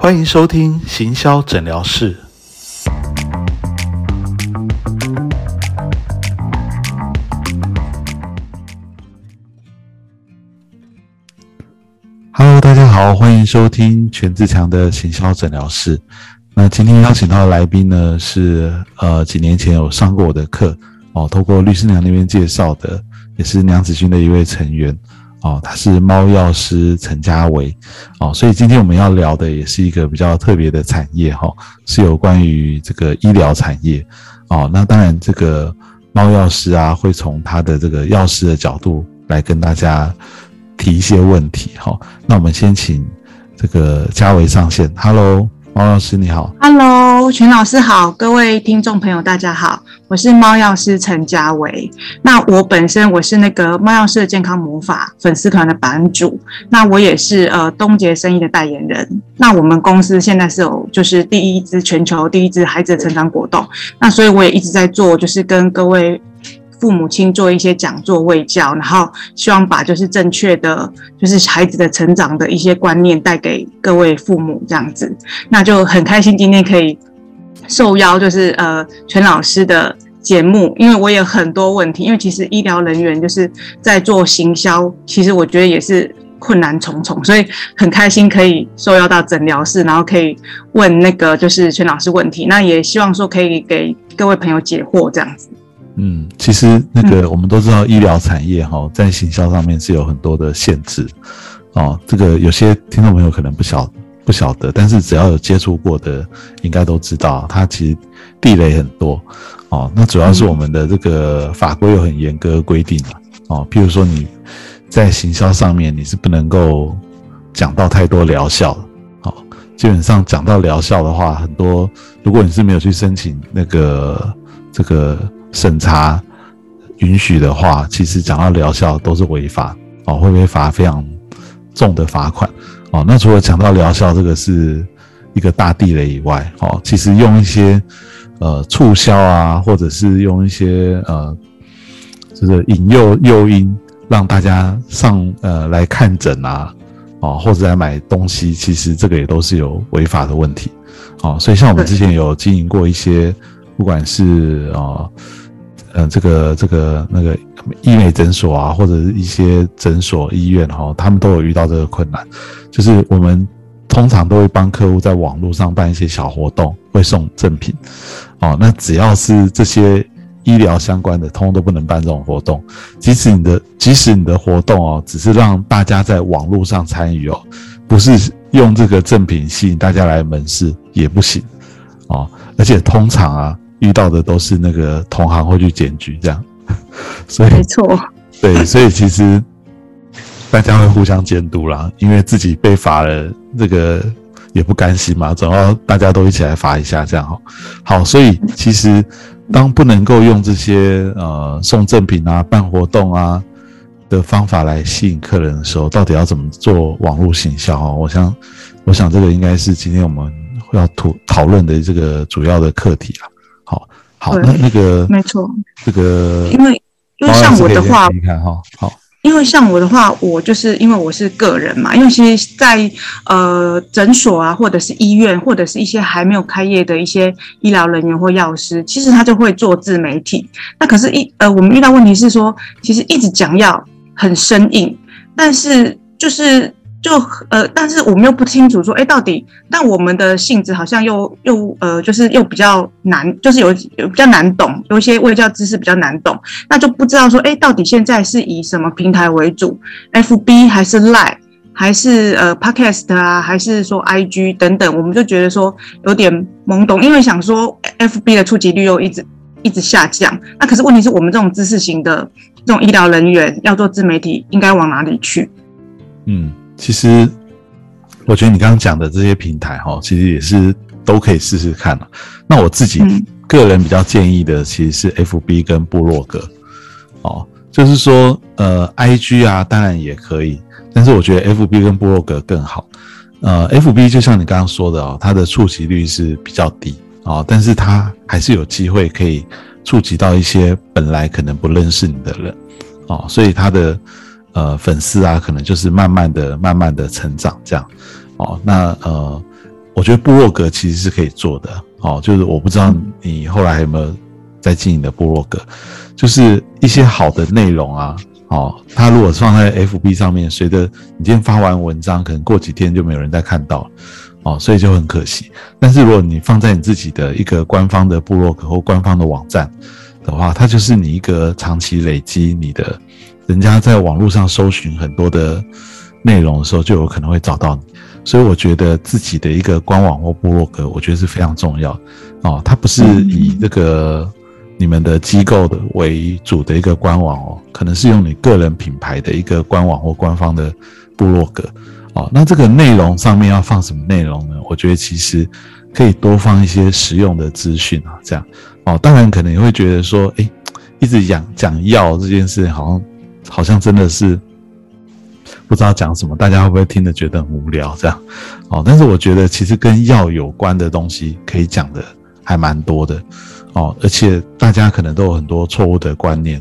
欢迎收听行销诊疗室。Hello，大家好，欢迎收听全志强的行销诊疗室。那今天邀请到的来宾呢，是呃几年前有上过我的课哦，透过律师娘那边介绍的，也是娘子军的一位成员。哦，他是猫药师陈家维，哦，所以今天我们要聊的也是一个比较特别的产业哈，是有关于这个医疗产业，哦，那当然这个猫药师啊，会从他的这个药师的角度来跟大家提一些问题哈。那我们先请这个家维上线，Hello。猫药师你好，Hello，全老师好，各位听众朋友大家好，我是猫药师陈家维。那我本身我是那个猫药师的健康魔法粉丝团的版主，那我也是呃东杰生意的代言人。那我们公司现在是有就是第一支全球第一支孩子的成长果冻，那所以我也一直在做，就是跟各位。父母亲做一些讲座卫教，然后希望把就是正确的就是孩子的成长的一些观念带给各位父母这样子，那就很开心今天可以受邀就是呃全老师的节目，因为我有很多问题，因为其实医疗人员就是在做行销，其实我觉得也是困难重重，所以很开心可以受邀到诊疗室，然后可以问那个就是全老师问题，那也希望说可以给各位朋友解惑这样子。嗯，其实那个我们都知道，医疗产业哈，在行销上面是有很多的限制哦。这个有些听众朋友可能不晓不晓得，但是只要有接触过的，应该都知道，它其实地雷很多哦。那主要是我们的这个法规有很严格规定的哦。譬如说你在行销上面，你是不能够讲到太多疗效的哦。基本上讲到疗效的话，很多如果你是没有去申请那个这个。审查允许的话，其实讲到疗效都是违法哦，会不会罚非常重的罚款哦？那除了讲到疗效这个是一个大地雷以外，哦，其实用一些呃促销啊，或者是用一些呃就是引诱诱因，让大家上呃来看诊啊，哦，或者来买东西，其实这个也都是有违法的问题哦。所以像我们之前有经营过一些，不管是啊。嗯，这个这个那个医美诊所啊，或者是一些诊所、医院哈，他们都有遇到这个困难，就是我们通常都会帮客户在网络上办一些小活动，会送赠品哦。那只要是这些医疗相关的，通通都不能办这种活动。即使你的即使你的活动哦，只是让大家在网络上参与哦，不是用这个赠品吸引大家来门市也不行哦。而且通常啊。遇到的都是那个同行会去检举这样，所以没错，对，所以其实大家会互相监督啦，因为自己被罚了，这个也不甘心嘛，总要大家都一起来罚一下这样哈。好，所以其实当不能够用这些呃送赠品啊、办活动啊的方法来吸引客人的时候，到底要怎么做网络行销啊？我想，我想这个应该是今天我们要讨讨论的这个主要的课题啊。好，好，那那个没错，这个因为因为像我的话，你看哈，好，因为像我的话，我就是因为我是个人嘛，因为其实，在呃诊所啊，或者是医院，或者是一些还没有开业的一些医疗人员或药师，其实他就会做自媒体。那可是，一呃，我们遇到问题是说，其实一直讲要很生硬，但是就是。就呃，但是我们又不清楚说，哎，到底，但我们的性质好像又又呃，就是又比较难，就是有有比较难懂，有一些卫教知识比较难懂，那就不知道说，哎，到底现在是以什么平台为主，FB 还是 Line，还是呃 Podcast 啊，还是说 IG 等等，我们就觉得说有点懵懂，因为想说 FB 的触及率又一直一直下降，那可是问题是我们这种知识型的这种医疗人员要做自媒体，应该往哪里去？嗯。其实，我觉得你刚刚讲的这些平台哈，其实也是都可以试试看了。那我自己个人比较建议的，其实是 F B 跟部落格哦，就是说呃，I G 啊，当然也可以，但是我觉得 F B 跟部落格更好。呃，F B 就像你刚刚说的哦，它的触及率是比较低哦，但是它还是有机会可以触及到一些本来可能不认识你的人哦，所以它的。呃，粉丝啊，可能就是慢慢的、慢慢的成长这样，哦，那呃，我觉得部落格其实是可以做的。哦，就是我不知道你后来有没有在经营的部落格，就是一些好的内容啊。哦，它如果放在 FB 上面，随着你今天发完文章，可能过几天就没有人再看到，哦，所以就很可惜。但是如果你放在你自己的一个官方的部落格或官方的网站的话，它就是你一个长期累积你的，人家在网络上搜寻很多的内容的时候，就有可能会找到你。所以我觉得自己的一个官网或部落格，我觉得是非常重要。哦，它不是以这个。你们的机构的为主的一个官网哦，可能是用你个人品牌的一个官网或官方的部落格哦。那这个内容上面要放什么内容呢？我觉得其实可以多放一些实用的资讯啊，这样哦。当然可能也会觉得说，哎，一直讲讲药这件事，好像好像真的是不知道讲什么，大家会不会听得觉得很无聊？这样哦。但是我觉得其实跟药有关的东西可以讲的还蛮多的。哦，而且大家可能都有很多错误的观念，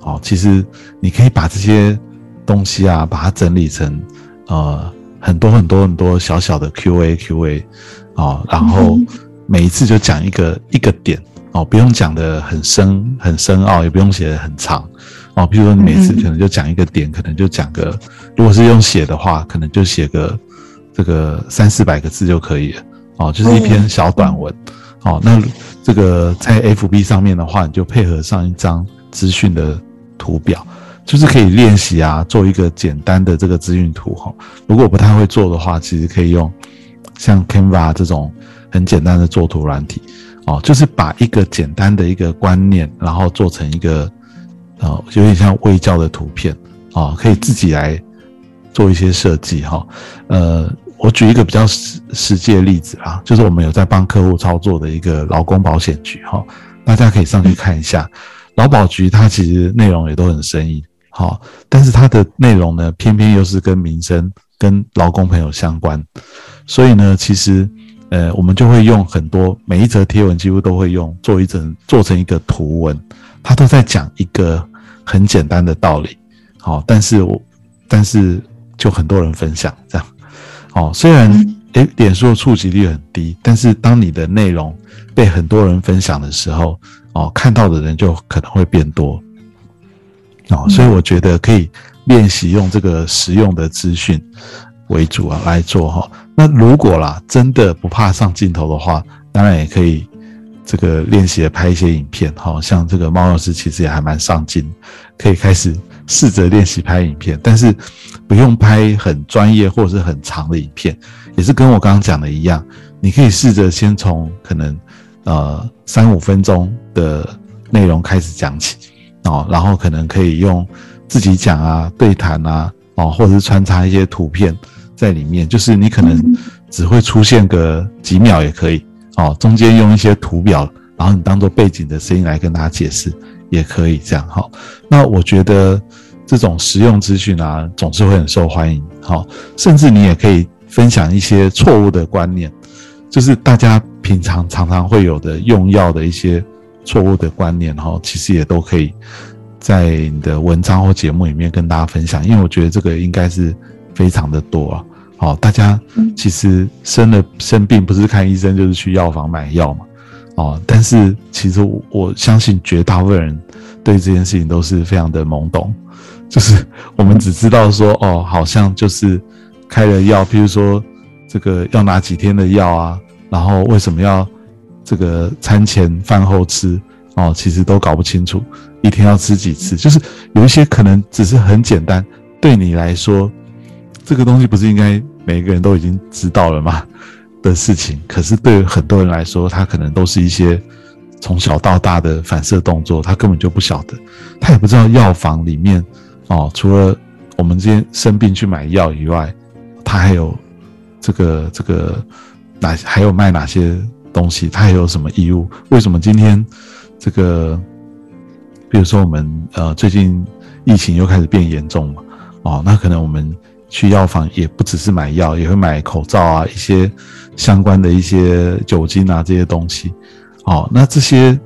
哦，其实你可以把这些东西啊，把它整理成呃很多很多很多小小的 Q&A Q&A，哦，然后每一次就讲一个一个点，哦，不用讲的很深很深奥，也不用写的很长，哦，比如说你每次可能就讲一个点，可能就讲个，如果是用写的话，可能就写个这个三四百个字就可以了，哦，就是一篇小短文，哦，那。这个在 FB 上面的话，你就配合上一张资讯的图表，就是可以练习啊，做一个简单的这个资讯图哈。如果不太会做的话，其实可以用像 Canva 这种很简单的作图软体哦，就是把一个简单的一个观念，然后做成一个呃有点像微教的图片啊，可以自己来做一些设计哈，呃。我举一个比较实实际的例子啊，就是我们有在帮客户操作的一个劳工保险局哈，大家可以上去看一下。劳保局它其实内容也都很生意好，但是它的内容呢，偏偏又是跟民生、跟劳工朋友相关，所以呢，其实呃，我们就会用很多每一则贴文几乎都会用做一整做成一个图文，它都在讲一个很简单的道理好，但是我但是就很多人分享这样。哦，虽然诶，脸书的触及率很低，但是当你的内容被很多人分享的时候，哦，看到的人就可能会变多。哦，所以我觉得可以练习用这个实用的资讯为主啊来做哈。那如果啦，真的不怕上镜头的话，当然也可以这个练习拍一些影片哈。像这个猫老师其实也还蛮上镜，可以开始。试着练习拍影片，但是不用拍很专业或者是很长的影片，也是跟我刚刚讲的一样，你可以试着先从可能呃三五分钟的内容开始讲起哦，然后可能可以用自己讲啊、对谈啊哦，或者是穿插一些图片在里面，就是你可能只会出现个几秒也可以哦，中间用一些图表，然后你当做背景的声音来跟大家解释。也可以这样哈，那我觉得这种实用资讯啊，总是会很受欢迎哈。甚至你也可以分享一些错误的观念，就是大家平常常常会有的用药的一些错误的观念哈，其实也都可以在你的文章或节目里面跟大家分享。因为我觉得这个应该是非常的多啊。好，大家其实生了生病不是看医生就是去药房买药嘛。哦，但是其实我相信绝大部分人对这件事情都是非常的懵懂，就是我们只知道说，哦，好像就是开了药，譬如说这个要拿几天的药啊，然后为什么要这个餐前饭后吃，哦，其实都搞不清楚，一天要吃几次，就是有一些可能只是很简单，对你来说，这个东西不是应该每个人都已经知道了吗？的事情，可是对于很多人来说，他可能都是一些从小到大的反射动作，他根本就不晓得，他也不知道药房里面哦，除了我们今天生病去买药以外，他还有这个这个哪还有卖哪些东西，他还有什么义务？为什么今天这个，比如说我们呃最近疫情又开始变严重了，哦，那可能我们去药房也不只是买药，也会买口罩啊一些。相关的一些酒精啊这些东西，哦，那这些，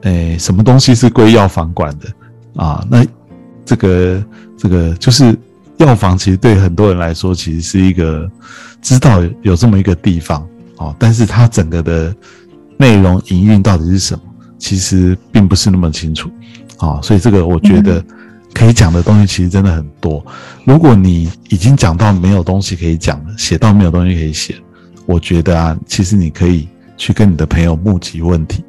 诶，什么东西是归药房管的啊？那这个这个就是药房，其实对很多人来说，其实是一个知道有这么一个地方哦，但是它整个的内容营运到底是什么，其实并不是那么清楚，啊，所以这个我觉得可以讲的东西其实真的很多。如果你已经讲到没有东西可以讲了，写到没有东西可以写，我觉得啊，其实你可以去跟你的朋友募集问题，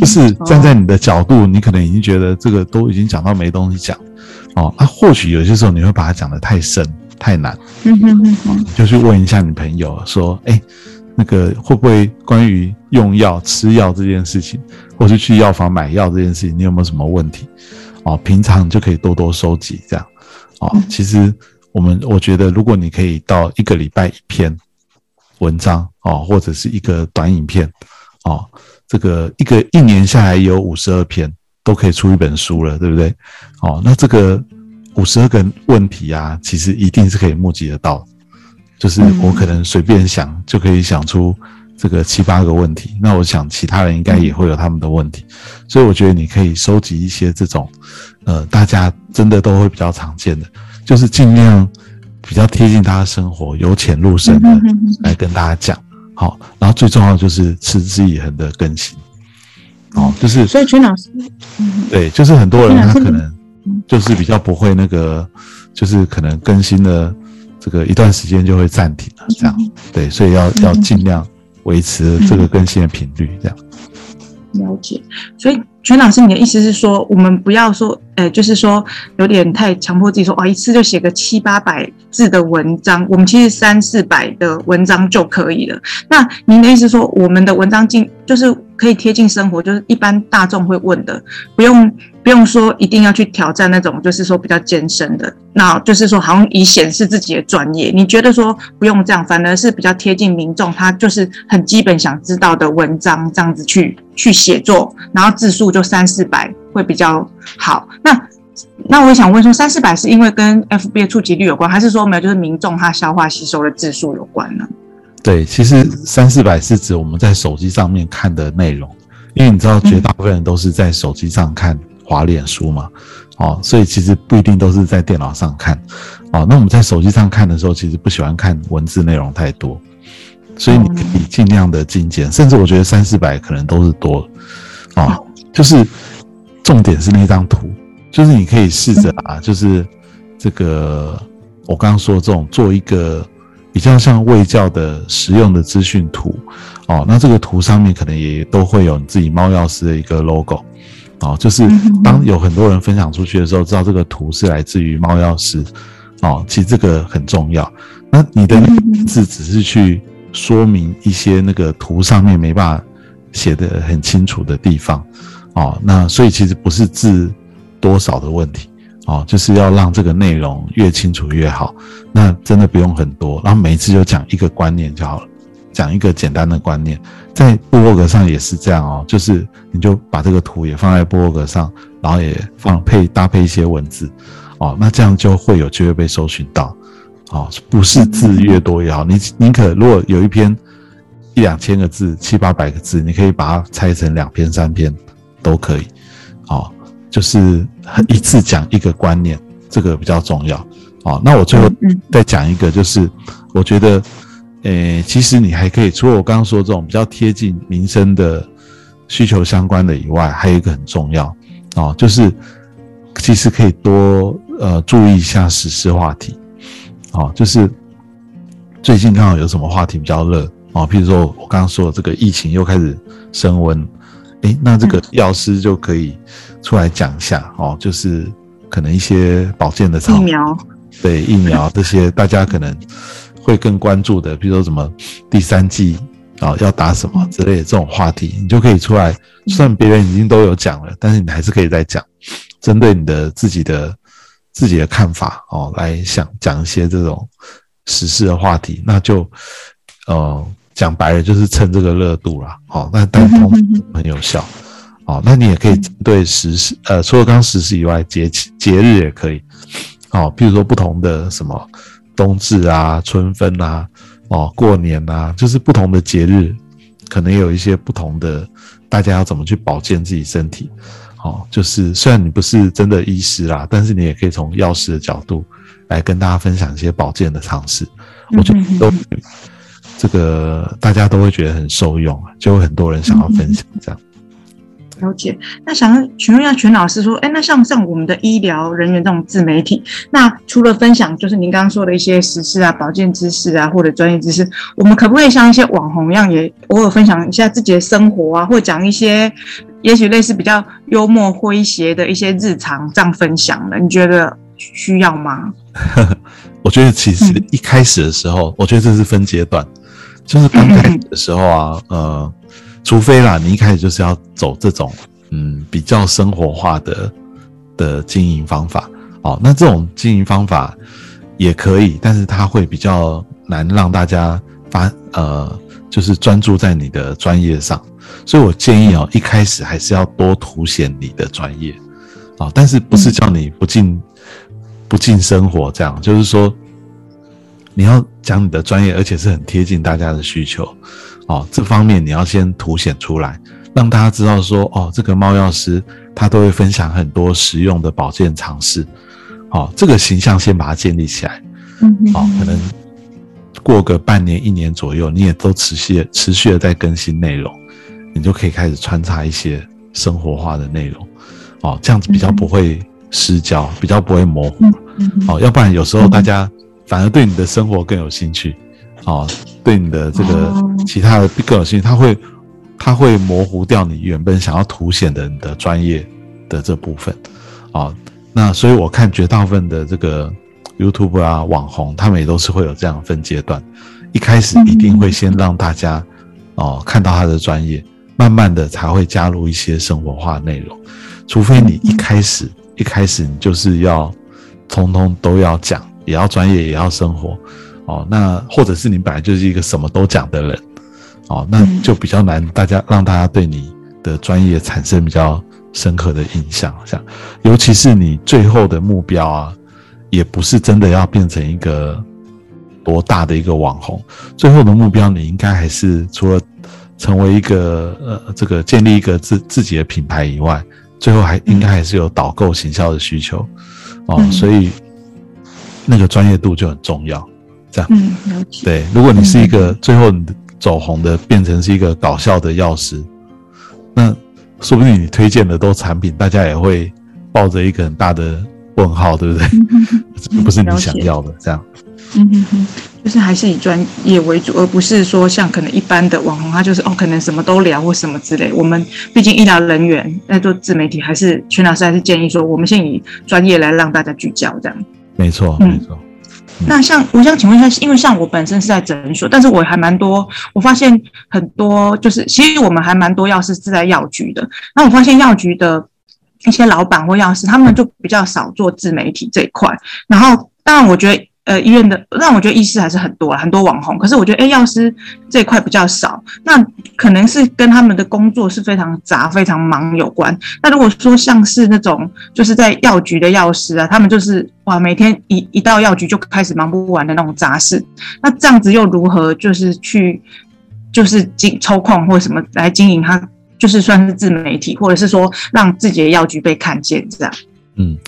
就是站在你的角度，你可能已经觉得这个都已经讲到没东西讲，哦，那或许有些时候你会把它讲得太深。太难，嗯哼哼哼，就去问一下你朋友，说，哎，那个会不会关于用药、吃药这件事情，或是去药房买药这件事情，你有没有什么问题？哦，平常就可以多多收集这样。哦，其实我们我觉得，如果你可以到一个礼拜一篇文章，哦，或者是一个短影片，哦，这个一个一年下来有五十二篇，都可以出一本书了，对不对？哦，那这个。五十二个问题啊，其实一定是可以募集得到，就是我可能随便想就可以想出这个七八个问题。那我想其他人应该也会有他们的问题，所以我觉得你可以收集一些这种，呃，大家真的都会比较常见的，就是尽量比较贴近大家生活、由浅入深的来跟大家讲。好，然后最重要就是持之以恒的更新。哦，就是所以君老师，对，就是很多人他可能。就是比较不会那个，就是可能更新的这个一段时间就会暂停了，这样对，所以要要尽量维持这个更新的频率，这样。了解，所以全老师，你的意思是说，我们不要说，呃，就是说有点太强迫自己说，哇，一次就写个七八百字的文章，我们其实三四百的文章就可以了。那您的意思说，我们的文章进就是可以贴近生活，就是一般大众会问的，不用。不用说一定要去挑战那种，就是说比较艰深的，那就是说好像以显示自己的专业。你觉得说不用这样，反而是比较贴近民众，他就是很基本想知道的文章，这样子去去写作，然后字数就三四百会比较好。那那我也想问说，三四百是因为跟 FB 触及率有关，还是说没有就是民众他消化吸收的字数有关呢？对，其实三四百是指我们在手机上面看的内容，因为你知道绝大部分人都是在手机上看。滑脸书嘛，哦，所以其实不一定都是在电脑上看，哦，那我们在手机上看的时候，其实不喜欢看文字内容太多，所以你可以尽量的精简，甚至我觉得三四百可能都是多，啊，就是重点是那张图，就是你可以试着啊，就是这个我刚刚说这种做一个比较像卫教的实用的资讯图，哦，那这个图上面可能也都会有你自己猫钥匙的一个 logo。哦，就是当有很多人分享出去的时候，知道这个图是来自于猫钥匙，哦，其实这个很重要。那你的名字只是去说明一些那个图上面没办法写的很清楚的地方，哦，那所以其实不是字多少的问题，哦，就是要让这个内容越清楚越好。那真的不用很多，然后每一次就讲一个观念就好了。讲一个简单的观念，在部落格上也是这样哦，就是你就把这个图也放在部落格上，然后也放配搭配一些文字，哦，那这样就会有机会被搜寻到，哦，不是字越多越好，你宁可如果有一篇一两千个字、七八百个字，你可以把它拆成两篇、三篇都可以，哦，就是一次讲一个观念，这个比较重要，哦，那我最后再讲一个，就是我觉得。诶，其实你还可以，除了我刚刚说这种比较贴近民生的需求相关的以外，还有一个很重要。哦，就是其实可以多呃注意一下时事话题，哦，就是最近刚好有什么话题比较热。哦，譬如说我刚刚说的这个疫情又开始升温，诶，那这个药师就可以出来讲一下哦，就是可能一些保健的疫苗，对疫苗这些大家可能。会更关注的，比如说什么第三季啊要打什么之类的这种话题，你就可以出来。虽然别人已经都有讲了，但是你还是可以再讲，针对你的自己的自己的看法哦，来想讲一些这种时事的话题。那就呃讲白了就是蹭这个热度啦。哦，那但通很有效哦。那你也可以针对时事，呃，除了刚时事以外，节节日也可以哦，譬如说不同的什么。冬至啊，春分啊，哦，过年啊，就是不同的节日，可能有一些不同的，大家要怎么去保健自己身体？哦，就是虽然你不是真的医师啦，但是你也可以从药师的角度来跟大家分享一些保健的常识。我觉得都这个大家都会觉得很受用啊，就会很多人想要分享这样。了解，那想请问一下全老师说，哎，那像像我们的医疗人员这种自媒体，那除了分享就是您刚刚说的一些时事啊、保健知识啊或者专业知识，我们可不可以像一些网红一样，也偶尔分享一下自己的生活啊，或者讲一些也许类似比较幽默诙谐的一些日常这样分享呢？你觉得需要吗？我觉得其实一开始的时候，我觉得这是分阶段，就是刚开始的时候啊，呃。除非啦，你一开始就是要走这种嗯比较生活化的的经营方法哦，那这种经营方法也可以，但是它会比较难让大家发呃，就是专注在你的专业上，所以我建议哦，一开始还是要多凸显你的专业啊，但是不是叫你不进不进生活这样，就是说你要讲你的专业，而且是很贴近大家的需求。哦，这方面你要先凸显出来，让大家知道说，哦，这个猫药师他都会分享很多实用的保健常识，哦，这个形象先把它建立起来，嗯，哦，可能过个半年、一年左右，你也都持续持续的在更新内容，你就可以开始穿插一些生活化的内容，哦，这样子比较不会失焦，比较不会模糊，哦，要不然有时候大家反而对你的生活更有兴趣。哦，对你的这个其他的更有兴趣，他会他会模糊掉你原本想要凸显的你的专业的这部分。啊，那所以我看绝大部分的这个 YouTube 啊网红，他们也都是会有这样分阶段，一开始一定会先让大家哦看到他的专业，慢慢的才会加入一些生活化内容。除非你一开始一开始你就是要通通都要讲，也要专业也要生活。哦，那或者是你本来就是一个什么都讲的人，哦，那就比较难，大家让大家对你的专业产生比较深刻的印象。像，尤其是你最后的目标啊，也不是真的要变成一个多大的一个网红，最后的目标你应该还是除了成为一个呃这个建立一个自自己的品牌以外，最后还应该还是有导购行销的需求，哦，所以那个专业度就很重要。这样，嗯，了解。对，如果你是一个最后你走红的，变成是一个搞笑的药师，那说不定你推荐的都产品，大家也会抱着一个很大的问号，对不对？不是你想要的，这样。嗯哼哼，就是还是以专业为主，而不是说像可能一般的网红，他就是哦，可能什么都聊或什么之类。我们毕竟医疗人员在做自媒体，还是全老师还是建议说，我们先以专业来让大家聚焦，这样。没错，没错。那像我想请问一下，因为像我本身是在诊所，但是我还蛮多，我发现很多就是，其实我们还蛮多药师是在药局的。那我发现药局的一些老板或药师，他们就比较少做自媒体这一块。然后，当然我觉得。呃，医院的让我觉得医师还是很多，很多网红。可是我觉得，哎，药师这一块比较少。那可能是跟他们的工作是非常杂、非常忙有关。那如果说像是那种就是在药局的药师啊，他们就是哇，每天一一到药局就开始忙不完的那种杂事。那这样子又如何就是去就是经抽空或什么来经营他，就是算是自媒体，或者是说让自己的药局被看见这样？嗯。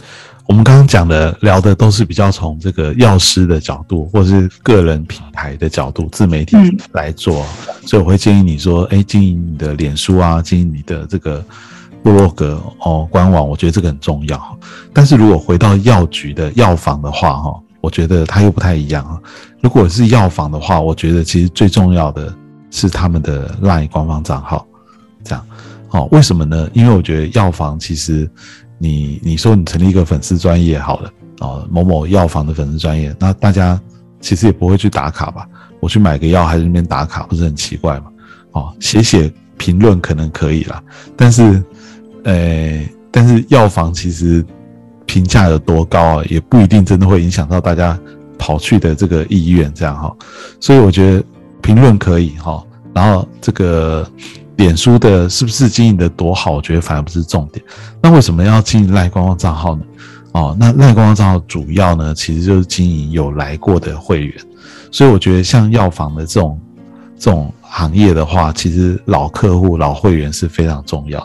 我们刚刚讲的聊的都是比较从这个药师的角度，或者是个人品牌的角度，自媒体来做，所以我会建议你说，哎，经营你的脸书啊，经营你的这个部落格哦，官网，我觉得这个很重要。但是如果回到药局的药房的话，哈，我觉得它又不太一样啊。如果是药房的话，我觉得其实最重要的是他们的 LINE 官方账号，这样，哦，为什么呢？因为我觉得药房其实。你你说你成立一个粉丝专业好了哦，某某药房的粉丝专业，那大家其实也不会去打卡吧？我去买个药还是那边打卡，不是很奇怪吗？哦，写写评论可能可以啦，但是，呃，但是药房其实评价有多高啊，也不一定真的会影响到大家跑去的这个意愿，这样哈。所以我觉得评论可以哈，然后这个。脸书的是不是经营的多好？我觉得反而不是重点。那为什么要经营赖官方账号呢？哦，那赖官方账号主要呢，其实就是经营有来过的会员。所以我觉得像药房的这种这种行业的话，其实老客户、老会员是非常重要。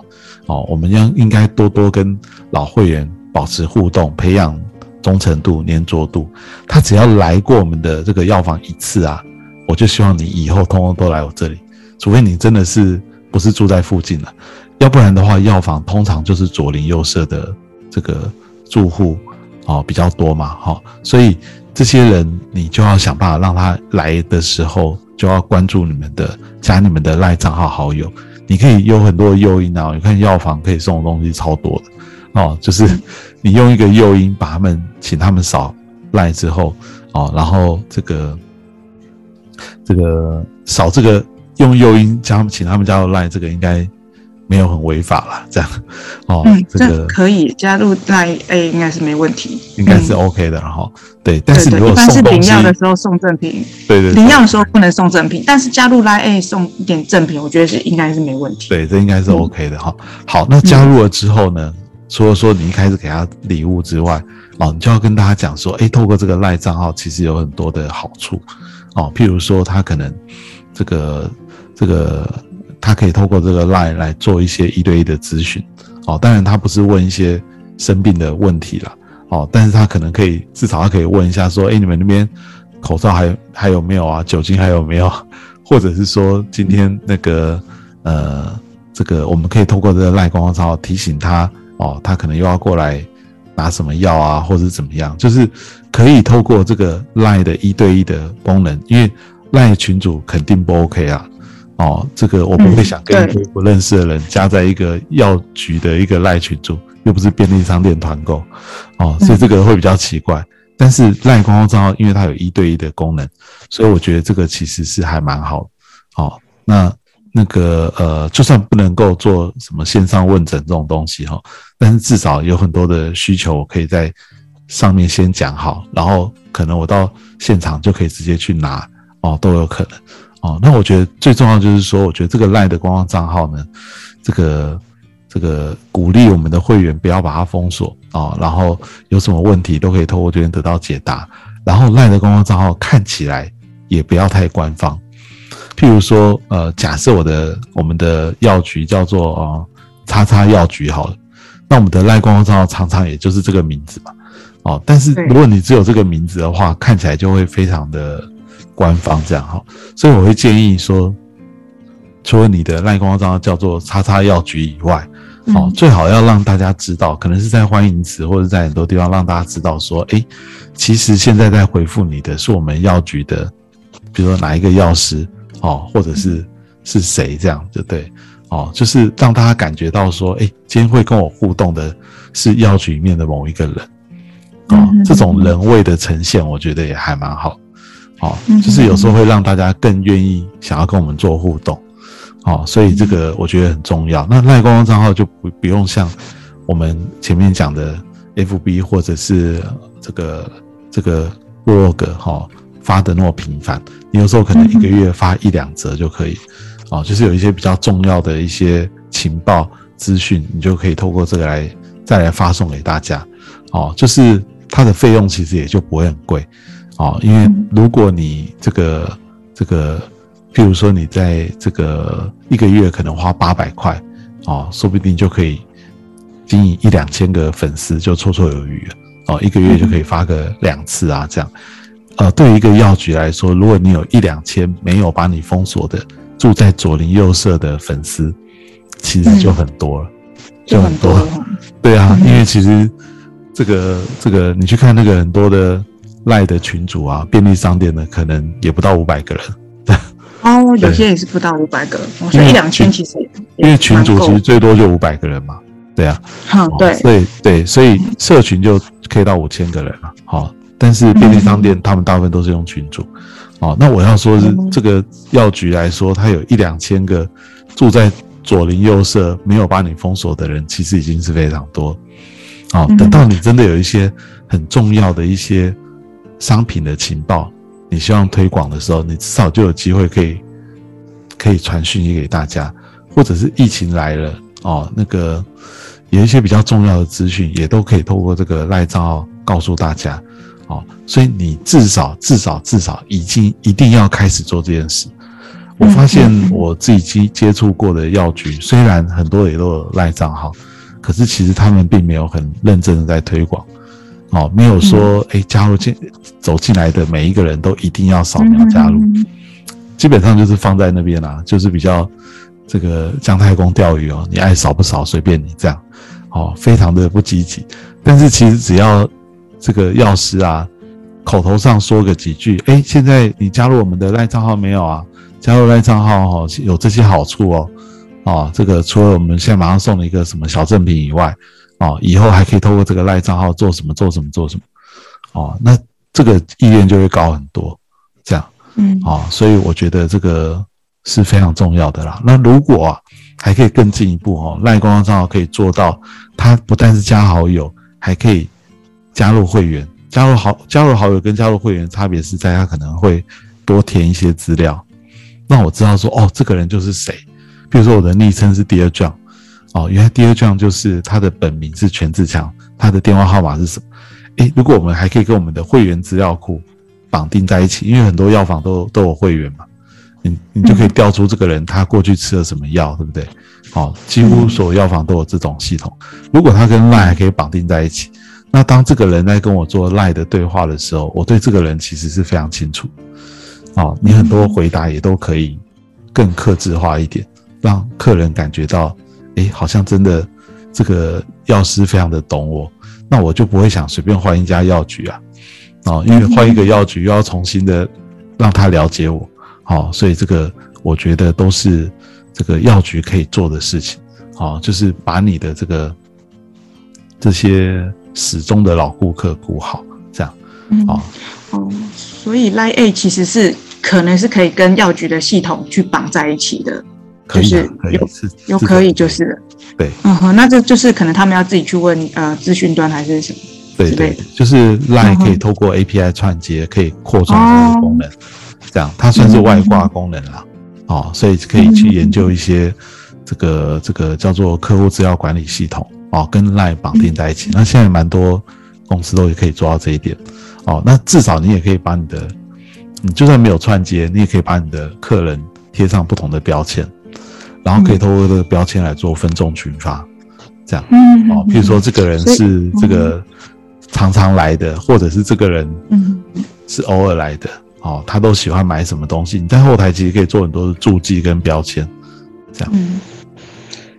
哦，我们要应该多多跟老会员保持互动，培养忠诚度、粘着度。他只要来过我们的这个药房一次啊。我就希望你以后通通都来我这里，除非你真的是不是住在附近了，要不然的话，药房通常就是左邻右舍的这个住户哦比较多嘛，哈，所以这些人你就要想办法让他来的时候就要关注你们的加你们的赖账号好友，你可以有很多诱因啊，你看药房可以送的东西超多的哦，就是你用一个诱因把他们请他们扫赖之后哦，然后这个。这个扫这个用诱因加请他们加入 Line，这个应该没有很违法了。这样哦，这个可以加入 Line A 应该是没问题，应该是 OK 的。然后对，但是如果送东西的时候送赠品，对对，领药的时候不能送赠品，但是加入 Line A 送一点赠品，我觉得是应该是没问题。对，这应该是 OK 的哈。好，那加入了之后呢，除了说你一开始给他礼物之外，哦，你就要跟大家讲说，哎，透过这个 Line 账号，其实有很多的好处。哦，譬如说，他可能这个这个，他可以透过这个 line 来做一些一对一的咨询。哦，当然他不是问一些生病的问题了。哦，但是他可能可以至少他可以问一下说，哎，你们那边口罩还还有没有啊？酒精还有没有？或者是说今天那个呃，这个我们可以透过这个赖光光照提醒他，哦，他可能又要过来拿什么药啊，或者怎么样，就是。可以透过这个赖的一对一的功能，因为赖群主肯定不 OK 啊，哦，这个我不会想跟一堆不认识的人加在一个药局的一个赖群主，又不是便利商店团购，哦，所以这个会比较奇怪。但是赖公共账号，因为它有一对一的功能，所以我觉得这个其实是还蛮好。哦，那那个呃，就算不能够做什么线上问诊这种东西哈，但是至少有很多的需求可以在。上面先讲好，然后可能我到现场就可以直接去拿哦，都有可能哦。那我觉得最重要就是说，我觉得这个赖的官方账号呢，这个这个鼓励我们的会员不要把它封锁哦，然后有什么问题都可以透过这边得到解答。然后赖的官方账号看起来也不要太官方，譬如说呃，假设我的我们的药局叫做啊叉叉药局好了，那我们的赖官方账号常常也就是这个名字嘛。哦，但是如果你只有这个名字的话，看起来就会非常的官方，这样哈。所以我会建议说，除了你的赖光账号叫做“叉叉药局”以外，哦，最好要让大家知道，可能是在欢迎词或者在很多地方让大家知道说，哎，其实现在在回复你的是我们药局的，比如说哪一个药师哦，或者是是谁这样，就对哦，就是让大家感觉到说，哎，今天会跟我互动的是药局里面的某一个人。哦，这种人味的呈现，我觉得也还蛮好。哦，就是有时候会让大家更愿意想要跟我们做互动。哦，所以这个我觉得很重要。那赖官方账号就不不用像我们前面讲的 FB 或者是这个这个 Vlog 哈发的那么频繁。你有时候可能一个月发一两则就可以。哦，就是有一些比较重要的一些情报资讯，你就可以透过这个来再来发送给大家。哦，就是。它的费用其实也就不会很贵，哦，因为如果你这个这个，譬如说你在这个一个月可能花八百块，哦，说不定就可以经营一两千个粉丝就绰绰有余了，哦，一个月就可以发个两次啊，这样，呃，对于一个药局来说，如果你有一两千没有把你封锁的住在左邻右舍的粉丝，其实就很多了，就很多，对啊，因为其实。这个这个，你去看那个很多的赖的群主啊，便利商店的可能也不到五百个人。哦，有些也是不到五百个，所以一两千其实因为群主其实最多就五百个人嘛，对啊，好对，对对，所以社群就可以到五千个人了。好，但是便利商店他们大部分都是用群主。哦，那我要说是这个药局来说，它有一两千个住在左邻右舍没有把你封锁的人，其实已经是非常多。哦，等到你真的有一些很重要的一些商品的情报，你希望推广的时候，你至少就有机会可以可以传讯息给大家，或者是疫情来了哦，那个有一些比较重要的资讯，也都可以透过这个赖账号告诉大家。哦，所以你至少至少至少已经一定要开始做这件事。我发现我自己接接触过的药局，虽然很多也都有赖账号。可是其实他们并没有很认真的在推广，哦，没有说哎加入进走进来的每一个人都一定要扫描加入，基本上就是放在那边啦，就是比较这个姜太公钓鱼哦，你爱扫不扫随便你这样，哦，非常的不积极。但是其实只要这个药师啊，口头上说个几句，哎，现在你加入我们的赖账号没有啊？加入赖账号哦，有这些好处哦，哦，这个除了我们现在马上送了一个什么小赠品以外，哦，以后还可以透过这个赖账号做什么做什么做什么，哦，那这个意愿就会高很多，这样，嗯，哦，所以我觉得这个是非常重要的啦。那如果啊，还可以更进一步哦，赖官方账号可以做到，它不但是加好友，还可以加入会员。加入好加入好友跟加入会员差别是在他可能会多填一些资料。让我知道说哦，这个人就是谁。比如说我的昵称是 Dear John，哦，原来 Dear John 就是他的本名是全志强，他的电话号码是什么？诶，如果我们还可以跟我们的会员资料库绑定在一起，因为很多药房都都有会员嘛，你你就可以调出这个人他过去吃了什么药，对不对？哦，几乎所有药房都有这种系统。如果他跟 Line 还可以绑定在一起，那当这个人在跟我做 Line 的对话的时候，我对这个人其实是非常清楚。哦，你很多回答也都可以更克制化一点，让客人感觉到，哎，好像真的这个药师非常的懂我，那我就不会想随便换一家药局啊，哦，因为换一个药局又要重新的让他了解我，好，所以这个我觉得都是这个药局可以做的事情，好，就是把你的这个这些始终的老顾客顾好，这样，哦，哦，所以 Line A 其实是。可能是可以跟药局的系统去绑在一起的，就是有有可以就是对，嗯哼，那这就是可能他们要自己去问呃资讯端还是什么，对对，就是 Line 可以透过 API 串接可以扩充这个功能，这样它算是外挂功能了哦，所以可以去研究一些这个这个叫做客户资料管理系统哦，跟 Line 绑定在一起。那现在蛮多公司都也可以做到这一点哦，那至少你也可以把你的。你就算没有串接，你也可以把你的客人贴上不同的标签，然后可以透过这个标签来做分众群发，这样哦。比如说这个人是这个常常来的，或者是这个人是偶尔来的，哦，他都喜欢买什么东西。你在后台其实可以做很多的注记跟标签，这样。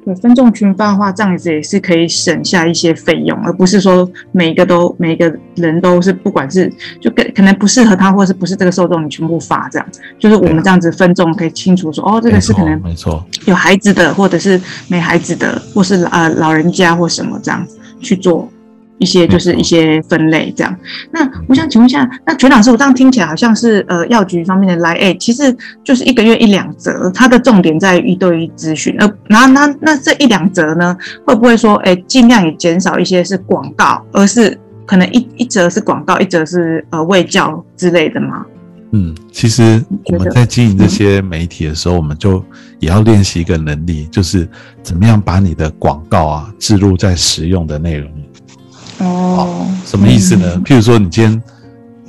对分众群发的话，这样子也是可以省下一些费用，而不是说每一个都每一个人都是不管是就可可能不适合他，或者是不是这个受众，你全部发这样，就是我们这样子分众可以清楚说，哦，这个是可能没错有孩子的，或者是没孩子的，或是呃老人家或什么这样子去做。一些就是一些分类这样，那我想请问一下，那全老师，我这样听起来好像是呃药局方面的来，哎，其实就是一个月一两折，它的重点在于一对一咨询，呃，那那那这一两折呢，会不会说，哎，尽量也减少一些是广告，而是可能一一折是广告，一折是呃卫教之类的吗？嗯，其实我们在经营这些媒体的时候，我们就也要练习一个能力，就是怎么样把你的广告啊置入在实用的内容。哦，什么意思呢？譬如说，你今天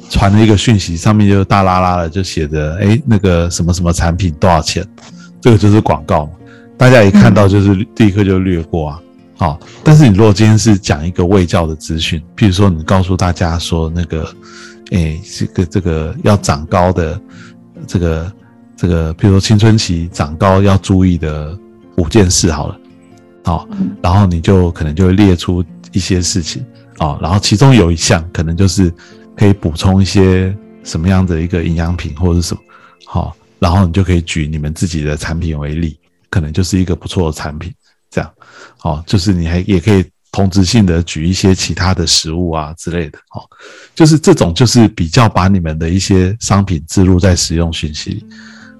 传了一个讯息，上面就大拉拉的就写着，哎，那个什么什么产品多少钱？这个就是广告嘛。大家一看到就是立刻就略过啊。好，但是你如果今天是讲一个卫教的资讯，譬如说你告诉大家说那个，哎，这个这个要长高的，这个这个，譬如说青春期长高要注意的五件事，好了，好，然后你就可能就会列出一些事情。哦，然后其中有一项可能就是可以补充一些什么样的一个营养品或者什么，好，然后你就可以举你们自己的产品为例，可能就是一个不错的产品，这样，哦，就是你还也可以同质性的举一些其他的食物啊之类的，哦，就是这种就是比较把你们的一些商品植入在使用讯息里，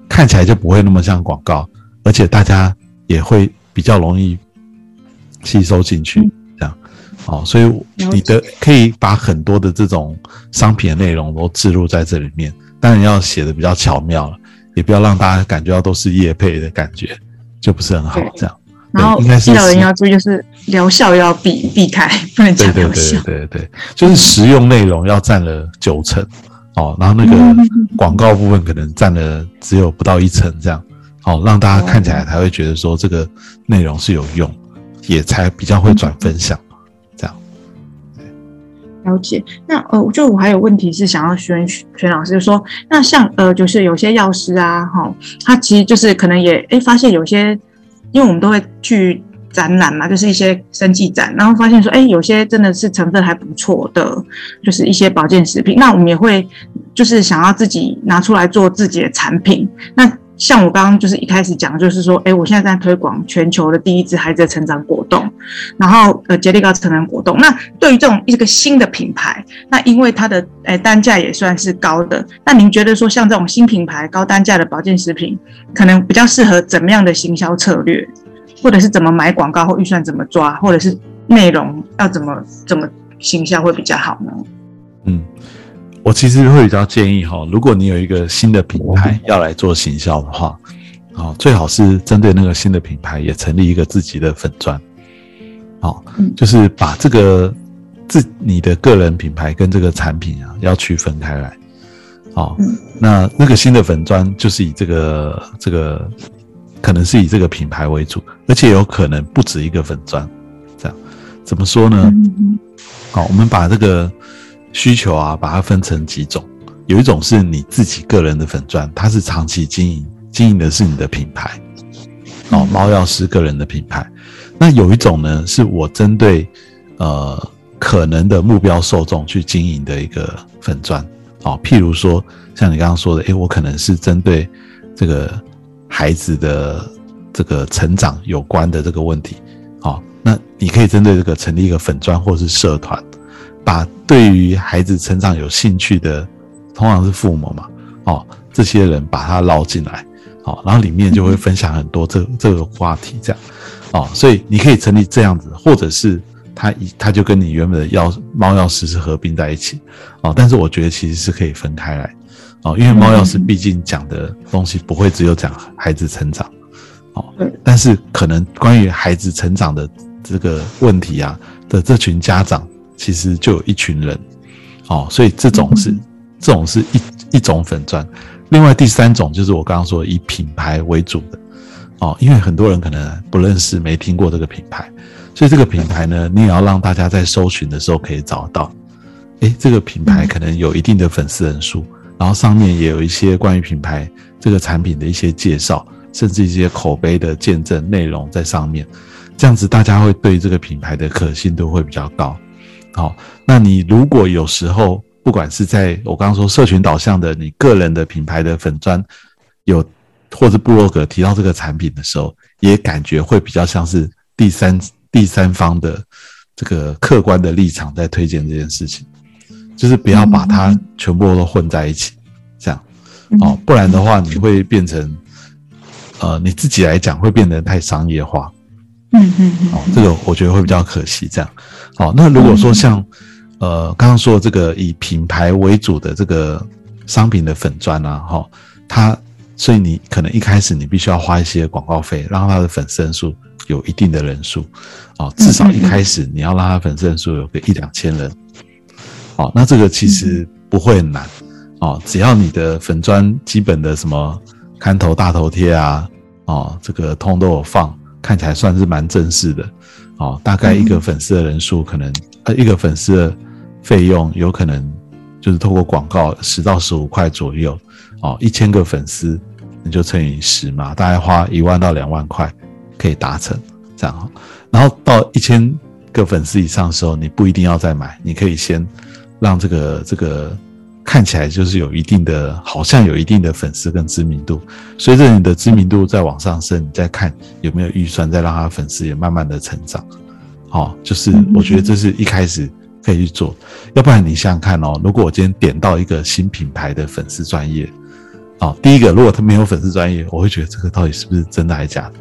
看起来就不会那么像广告，而且大家也会比较容易吸收进去。哦，所以你的可以把很多的这种商品的内容都置入在这里面，当然要写的比较巧妙了，也不要让大家感觉到都是叶配的感觉，就不是很好。这样，然后医疗人要注意，就是疗效要避避开，不能讲疗效。对对对，就是实用内容要占了九成哦，然后那个广告部分可能占了只有不到一成，这样哦，让大家看起来才会觉得说这个内容是有用，也才比较会转分享。了解。那呃，就我还有问题是想要询问全老师，就说那像呃，就是有些药师啊，哈，他其实就是可能也哎发现有些，因为我们都会去展览嘛，就是一些生技展，然后发现说，哎，有些真的是成分还不错的，就是一些保健食品，那我们也会就是想要自己拿出来做自己的产品，那。像我刚刚就是一开始讲，就是说，哎，我现在在推广全球的第一支孩子的成长果冻，然后呃，杰力高成长果冻。那对于这种一个新的品牌，那因为它的哎单价也算是高的，那您觉得说像这种新品牌高单价的保健食品，可能比较适合怎么样的行销策略，或者是怎么买广告或预算怎么抓，或者是内容要怎么怎么行销会比较好呢？嗯。我其实会比较建议哈，如果你有一个新的品牌要来做行销的话，啊，最好是针对那个新的品牌也成立一个自己的粉钻，好，就是把这个自你的个人品牌跟这个产品啊要区分开来，好，那那个新的粉钻就是以这个这个可能是以这个品牌为主，而且有可能不止一个粉钻，这样。怎么说呢？好，我们把这个。需求啊，把它分成几种，有一种是你自己个人的粉钻，它是长期经营，经营的是你的品牌，哦，猫药师个人的品牌。那有一种呢，是我针对呃可能的目标受众去经营的一个粉钻，哦，譬如说像你刚刚说的，诶，我可能是针对这个孩子的这个成长有关的这个问题，哦，那你可以针对这个成立一个粉钻或是社团。把对于孩子成长有兴趣的，通常是父母嘛，哦，这些人把他捞进来，哦，然后里面就会分享很多这这个话题，这样，哦，所以你可以成立这样子，或者是他一他就跟你原本的药猫药师是合并在一起，哦，但是我觉得其实是可以分开来，哦，因为猫药师毕竟讲的东西不会只有讲孩子成长，哦，但是可能关于孩子成长的这个问题啊的这群家长。其实就有一群人，哦，所以这种 是这种是一一种粉钻。另外第三种就是我刚刚说以品牌为主的，哦，因为很多人可能不认识、没听过这个品牌，所以这个品牌呢，你也要让大家在搜寻的时候可以找到。诶，这个品牌可能有一定的粉丝人数，然后上面也有一些关于品牌这个产品的一些介绍，甚至一些口碑的见证内容在上面，这样子大家会对这个品牌的可信度会比较高。好，那你如果有时候不管是在我刚刚说社群导向的你个人的品牌的粉砖有或者部落格提到这个产品的时候，也感觉会比较像是第三第三方的这个客观的立场在推荐这件事情，就是不要把它全部都混在一起，这样。哦，不然的话你会变成呃你自己来讲会变得太商业化，嗯嗯嗯，哦，这个我觉得会比较可惜，这样。好，那如果说像，呃，刚刚说这个以品牌为主的这个商品的粉砖啊，哈，它，所以你可能一开始你必须要花一些广告费，让它的粉丝人数有一定的人数，哦，至少一开始你要让它粉丝人数有个一两千人，好，那这个其实不会很难，哦，只要你的粉砖基本的什么看头大头贴啊，哦，这个通都有放，看起来算是蛮正式的。哦，大概一个粉丝的人数可能，呃，一个粉丝的费用有可能就是透过广告十到十五块左右，哦，一千个粉丝你就乘以十嘛，大概花一万到两万块可以达成这样。然后到一千个粉丝以上的时候，你不一定要再买，你可以先让这个这个。看起来就是有一定的，好像有一定的粉丝跟知名度。随着你的知名度在往上升，你再看有没有预算，再让他粉丝也慢慢的成长。好，就是我觉得这是一开始可以去做。要不然你想想看哦，如果我今天点到一个新品牌的粉丝专业，好，第一个如果他没有粉丝专业，我会觉得这个到底是不是真的还是假的？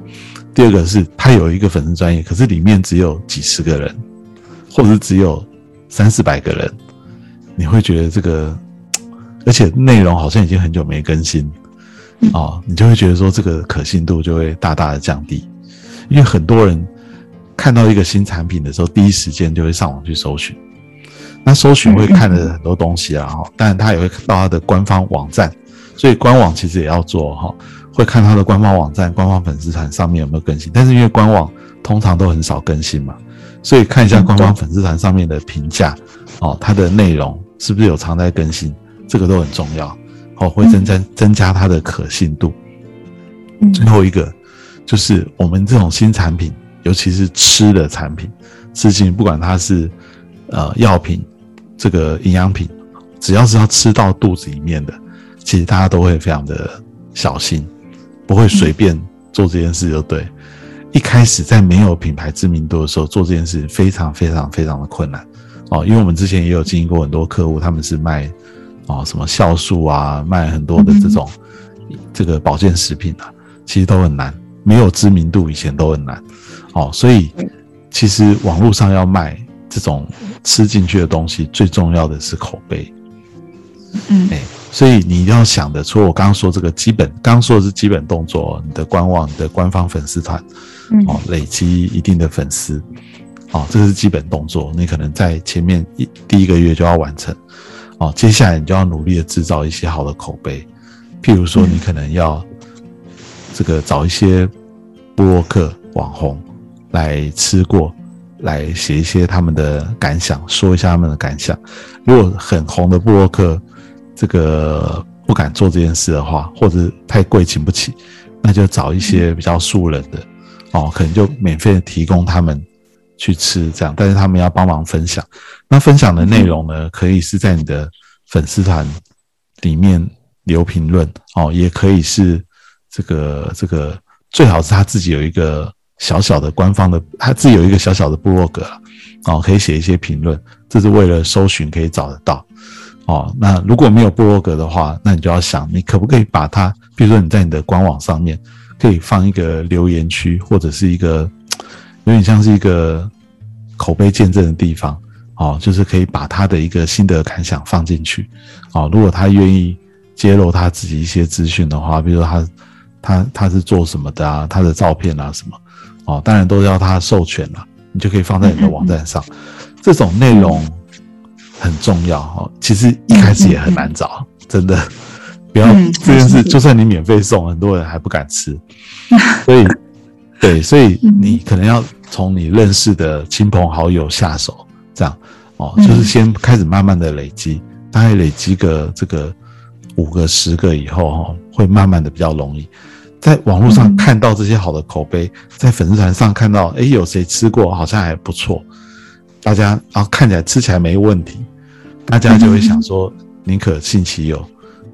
第二个是他有一个粉丝专业，可是里面只有几十个人，或者是只有三四百个人，你会觉得这个。而且内容好像已经很久没更新，哦，你就会觉得说这个可信度就会大大的降低，因为很多人看到一个新产品的时候，第一时间就会上网去搜寻，那搜寻会看的很多东西啊，哈，当然他也会到他的官方网站，所以官网其实也要做哈，会看他的官方网站、官方粉丝团上面有没有更新，但是因为官网通常都很少更新嘛，所以看一下官方粉丝团上面的评价。哦，它的内容是不是有常在更新，这个都很重要，哦，会增加增加它的可信度。最后一个就是我们这种新产品，尤其是吃的产品，事情不管它是呃药品，这个营养品，只要是要吃到肚子里面的，其实大家都会非常的小心，不会随便做这件事就对。一开始在没有品牌知名度的时候做这件事，非常非常非常的困难哦。因为我们之前也有经营过很多客户，他们是卖哦什么酵素啊，卖很多的这种这个保健食品啊，其实都很难，没有知名度以前都很难哦。所以其实网络上要卖这种吃进去的东西，最重要的是口碑。嗯，哎。所以你要想的，除了我刚刚说这个基本，刚刚说的是基本动作，你的官网、你的官方粉丝团，哦，累积一定的粉丝，哦，这个是基本动作，你可能在前面一第一个月就要完成，哦，接下来你就要努力的制造一些好的口碑，譬如说你可能要这个找一些布洛克网红来吃过来写一些他们的感想，说一下他们的感想，如果很红的布洛克。这个不敢做这件事的话，或者太贵请不起，那就找一些比较素人的哦，可能就免费的提供他们去吃这样，但是他们要帮忙分享。那分享的内容呢，可以是在你的粉丝团里面留评论哦，也可以是这个这个最好是他自己有一个小小的官方的，他自己有一个小小的部落格哦，可以写一些评论，这是为了搜寻可以找得到。哦，那如果没有部落格的话，那你就要想，你可不可以把它，比如说你在你的官网上面，可以放一个留言区，或者是一个有点像是一个口碑见证的地方，哦，就是可以把他的一个心得感想放进去，哦，如果他愿意揭露他自己一些资讯的话，比如说他他他是做什么的啊，他的照片啊什么，哦，当然都要他授权了，你就可以放在你的网站上，这种内容。很重要哈，其实一开始也很难找，真的，不要这件事，就算你免费送，很多人还不敢吃，所以，对，所以你可能要从你认识的亲朋好友下手，这样哦，就是先开始慢慢的累积，大概累积个这个五个十个以后哈，会慢慢的比较容易，在网络上看到这些好的口碑，在粉丝团上看到，哎，有谁吃过，好像还不错，大家然后看起来吃起来没问题。大家就会想说，宁可信其有，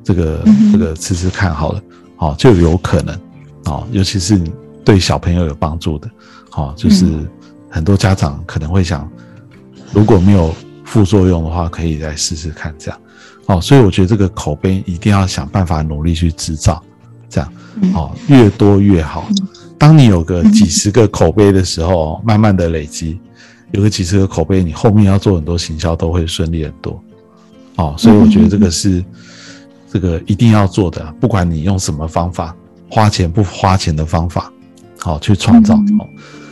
这个这个吃吃看好了，好就有可能，哦，尤其是对小朋友有帮助的，好，就是很多家长可能会想，如果没有副作用的话，可以来试试看这样，哦，所以我觉得这个口碑一定要想办法努力去制造，这样，哦，越多越好。当你有个几十个口碑的时候，慢慢的累积。有个几十个口碑，你后面要做很多行销都会顺利很多，哦，所以我觉得这个是这个一定要做的，不管你用什么方法，花钱不花钱的方法，好去创造哦，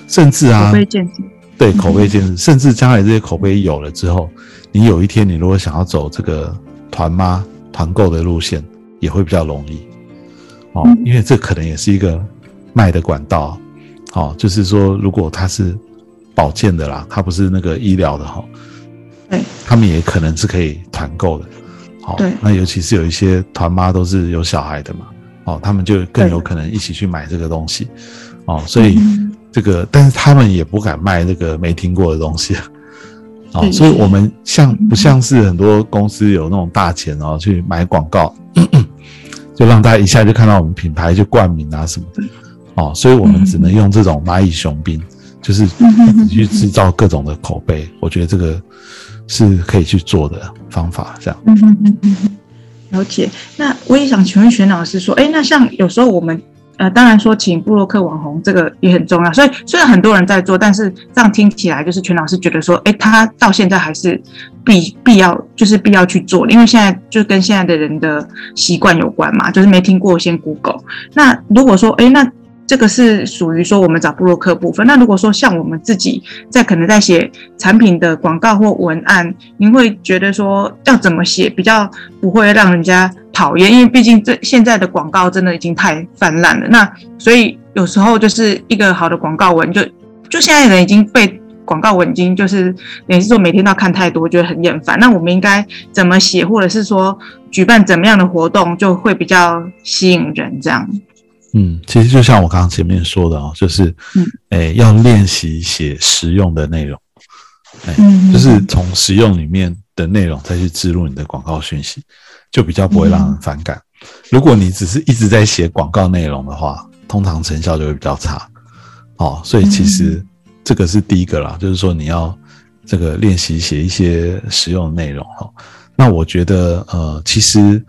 甚至啊，口碑建设，对口碑建设，甚至将来这些口碑有了之后，你有一天你如果想要走这个团妈团购的路线，也会比较容易，哦，因为这可能也是一个卖的管道，哦，就是说如果它是。保健的啦，它不是那个医疗的哈，对，他们也可能是可以团购的，好，对，那尤其是有一些团妈都是有小孩的嘛，哦，他们就更有可能一起去买这个东西，哦，所以这个，但是他们也不敢卖那个没听过的东西，哦，所以我们像不像是很多公司有那种大钱哦去买广告，就让大家一下就看到我们品牌去冠名啊什么的，哦，所以我们只能用这种蚂蚁雄兵。就是去制造各种的口碑，我觉得这个是可以去做的方法。这样，嗯嗯嗯嗯，了解。那我也想请问玄老师说，哎，那像有时候我们呃，当然说请布洛克网红这个也很重要。所以虽然很多人在做，但是这样听起来就是全老师觉得说，哎，他到现在还是必必要，就是必要去做，因为现在就跟现在的人的习惯有关嘛，就是没听过先 Google。那如果说，哎，那这个是属于说我们找布洛克部分。那如果说像我们自己在可能在写产品的广告或文案，您会觉得说要怎么写比较不会让人家讨厌？因为毕竟这现在的广告真的已经太泛滥了。那所以有时候就是一个好的广告文，就就现在人已经被广告文已经就是也是说每天都要看太多，觉得很厌烦。那我们应该怎么写，或者是说举办怎么样的活动，就会比较吸引人？这样。嗯，其实就像我刚刚前面说的哦，就是嗯，哎，要练习写实用的内容，哎，就是从实用里面的内容再去植入你的广告讯息，就比较不会让人反感。如果你只是一直在写广告内容的话，通常成效就会比较差。哦，所以其实这个是第一个啦，就是说你要这个练习写一些实用的内容哈。那我觉得呃，其实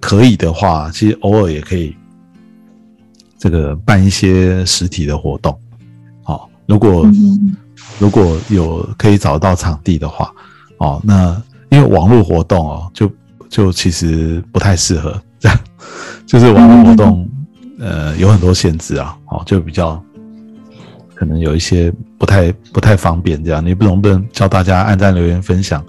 可以的话，其实偶尔也可以这个办一些实体的活动。好，如果如果有可以找到场地的话，哦，那因为网络活动哦，就就其实不太适合这样，就是网络活动呃有很多限制啊，哦，就比较。可能有一些不太不太方便，这样你不能不能教大家按赞、留言、分享，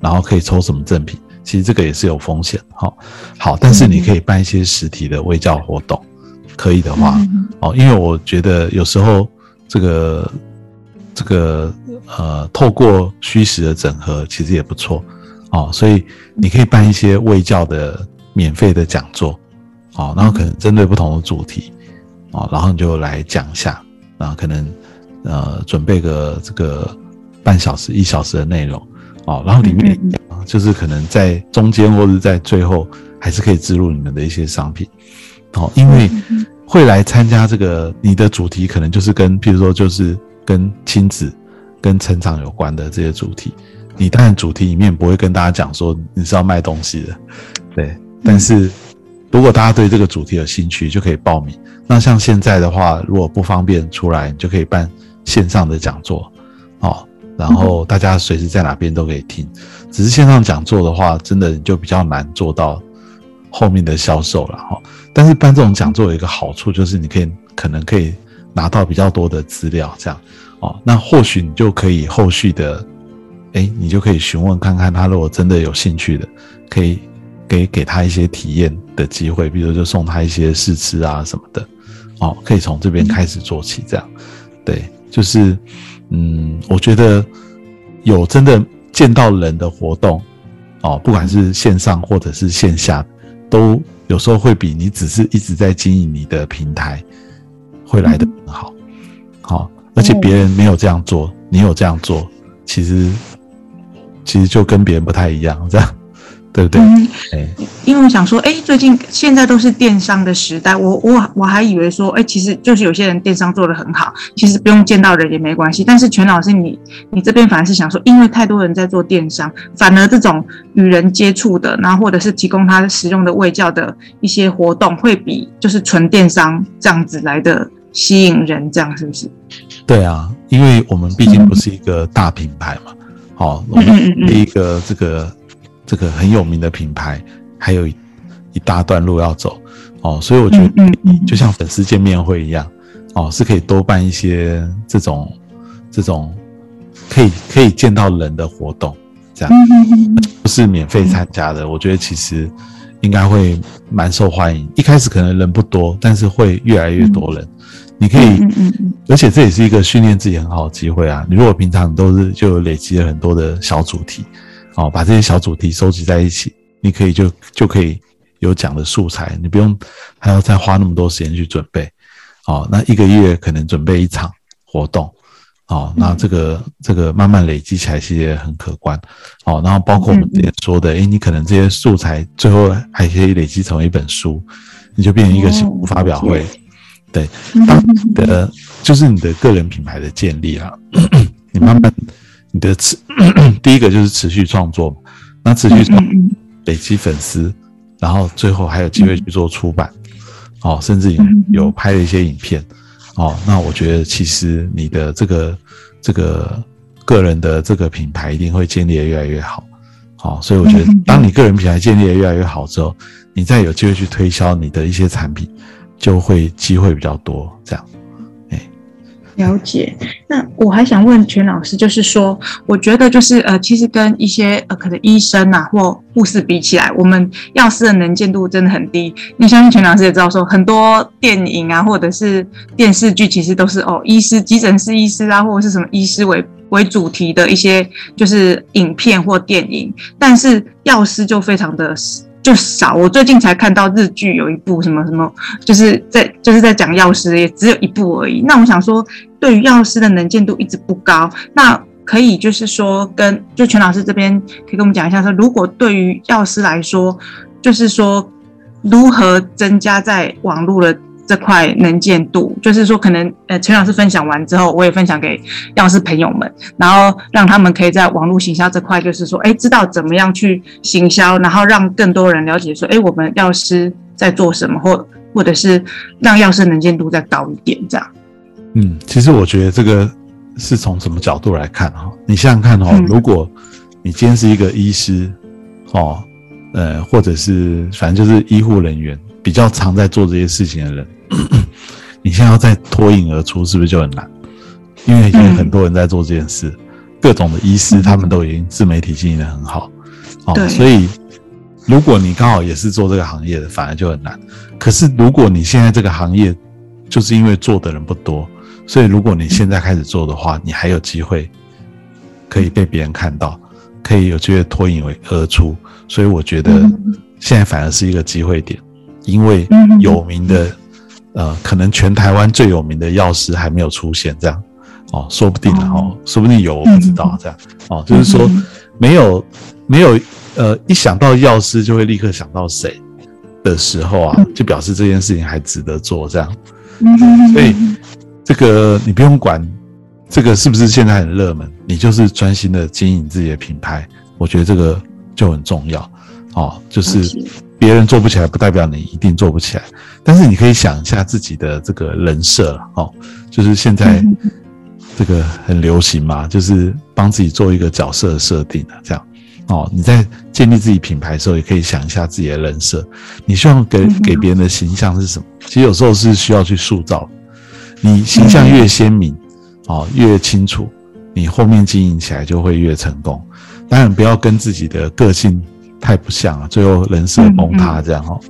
然后可以抽什么赠品？其实这个也是有风险，哈。好，但是你可以办一些实体的微教活动，可以的话，哦，因为我觉得有时候这个这个呃，透过虚实的整合，其实也不错，哦，所以你可以办一些卫教的免费的讲座，哦，然后可能针对不同的主题，哦，然后你就来讲一下。然后，可能呃准备个这个半小时一小时的内容哦，然后里面就是可能在中间或者在最后还是可以植入你们的一些商品哦，因为会来参加这个你的主题可能就是跟譬如说就是跟亲子跟成长有关的这些主题，你当然主题里面不会跟大家讲说你是要卖东西的，对，但是。如果大家对这个主题有兴趣，就可以报名。那像现在的话，如果不方便出来，你就可以办线上的讲座，哦，然后大家随时在哪边都可以听。只是线上讲座的话，真的就比较难做到后面的销售了哈。但是办这种讲座有一个好处，就是你可以可能可以拿到比较多的资料，这样哦，那或许你就可以后续的，哎，你就可以询问看看他，如果真的有兴趣的，可以。给给他一些体验的机会，比如就送他一些试吃啊什么的，哦，可以从这边开始做起，这样，对，就是，嗯，我觉得有真的见到人的活动，哦，不管是线上或者是线下，都有时候会比你只是一直在经营你的平台会来的更好，好，而且别人没有这样做，你有这样做，其实其实就跟别人不太一样，这样。对不对？嗯，因为我想说，哎，最近现在都是电商的时代，我我我还以为说，哎，其实就是有些人电商做的很好，其实不用见到人也没关系。但是全老师，你你这边反而是想说，因为太多人在做电商，反而这种与人接触的，然后或者是提供他使用的卫教的一些活动，会比就是纯电商这样子来的吸引人，这样是不是？对啊，因为我们毕竟不是一个大品牌嘛，好，我们第一个这个。这个很有名的品牌，还有一大段路要走哦，所以我觉得就像粉丝见面会一样哦，是可以多办一些这种这种可以可以见到人的活动，这样不是免费参加的。我觉得其实应该会蛮受欢迎。一开始可能人不多，但是会越来越多人。你可以，而且这也是一个训练自己很好的机会啊。你如果平常都是就累积了很多的小主题。哦，把这些小主题收集在一起，你可以就就可以有讲的素材，你不用还要再花那么多时间去准备。哦，那一个月可能准备一场活动，哦，那这个这个慢慢累积起来其实也很可观。哦，然后包括我们之前说的，诶，你可能这些素材最后还可以累积成为一本书，你就变成一个新发表会。对，的，就是你的个人品牌的建立啊，你慢慢。你的持 第一个就是持续创作，那持续创累积粉丝，然后最后还有机会去做出版，哦，甚至有有拍了一些影片，哦，那我觉得其实你的这个这个个人的这个品牌一定会建立的越来越好，好，所以我觉得当你个人品牌建立的越来越好之后，你再有机会去推销你的一些产品，就会机会比较多，这样。了解，那我还想问全老师，就是说，我觉得就是呃，其实跟一些呃，可能医生呐或护士比起来，我们药师的能见度真的很低。你相信全老师也知道，说很多电影啊或者是电视剧，其实都是哦，医师、急诊室医师啊，或者是什么医师为为主题的一些就是影片或电影，但是药师就非常的就少。我最近才看到日剧有一部什么什么，就是在就是在讲药师，也只有一部而已。那我想说，对于药师的能见度一直不高，那可以就是说跟就全老师这边可以跟我们讲一下，说如果对于药师来说，就是说如何增加在网络的。这块能见度，就是说，可能呃，陈老师分享完之后，我也分享给药师朋友们，然后让他们可以在网络行销这块，就是说，哎，知道怎么样去行销，然后让更多人了解说，哎，我们药师在做什么，或或者是让药师能见度再高一点，这样。嗯，其实我觉得这个是从什么角度来看哈？你想想看哦，如果你今天是一个医师，哦，呃，或者是反正就是医护人员，比较常在做这些事情的人。你现在要再脱颖而出，是不是就很难？因为已经很多人在做这件事，各种的医师他们都已经自媒体经营的很好，哦，所以如果你刚好也是做这个行业的，反而就很难。可是如果你现在这个行业就是因为做的人不多，所以如果你现在开始做的话，你还有机会可以被别人看到，可以有机会脱颖而出。所以我觉得现在反而是一个机会点，因为有名的。呃，可能全台湾最有名的药师还没有出现，这样。哦，说不定哦，说不定有，我不知道这样。哦，就是说没有没有呃，一想到药师就会立刻想到谁的时候啊，就表示这件事情还值得做这样。所以这个你不用管这个是不是现在很热门，你就是专心的经营自己的品牌，我觉得这个就很重要。哦，就是。别人做不起来，不代表你一定做不起来。但是你可以想一下自己的这个人设哦，就是现在这个很流行嘛，就是帮自己做一个角色设定的这样哦。你在建立自己品牌的时候，也可以想一下自己的人设，你希望给给别人的形象是什么？其实有时候是需要去塑造。你形象越鲜明哦，越清楚，你后面经营起来就会越成功。当然，不要跟自己的个性。太不像了，最后人设崩塌这样哦，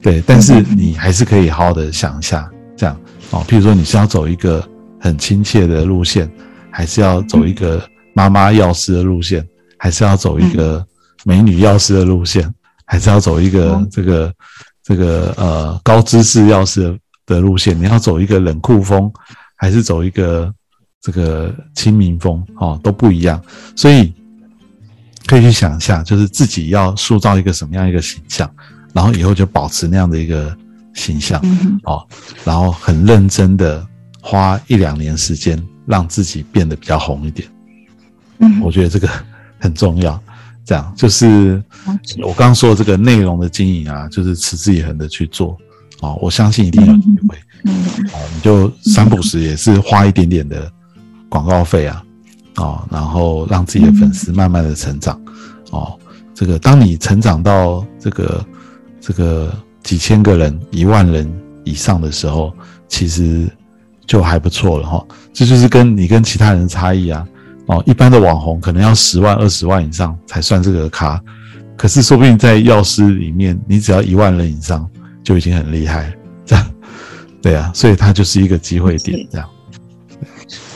对，但是你还是可以好好的想一下，这样哦，譬如说你是要走一个很亲切的路线，还是要走一个妈妈药师的路线，还是要走一个美女药师的路线，还是要走一个这个这个呃高知识药师的路线？你要走一个冷酷风，还是走一个这个亲民风？哦，都不一样，所以。可以去想一下，就是自己要塑造一个什么样一个形象，然后以后就保持那样的一个形象哦，然后很认真的花一两年时间，让自己变得比较红一点。嗯，我觉得这个很重要。这样就是我刚刚说的这个内容的经营啊，就是持之以恒的去做哦，我相信一定有机会。哦，你就三不时也是花一点点的广告费啊。哦，然后让自己的粉丝慢慢的成长，哦，这个当你成长到这个这个几千个人、一万人以上的时候，其实就还不错了哈。这就是跟你跟其他人的差异啊。哦，一般的网红可能要十万、二十万以上才算这个咖，可是说不定在药师里面，你只要一万人以上就已经很厉害，这样对啊，所以它就是一个机会点，这样。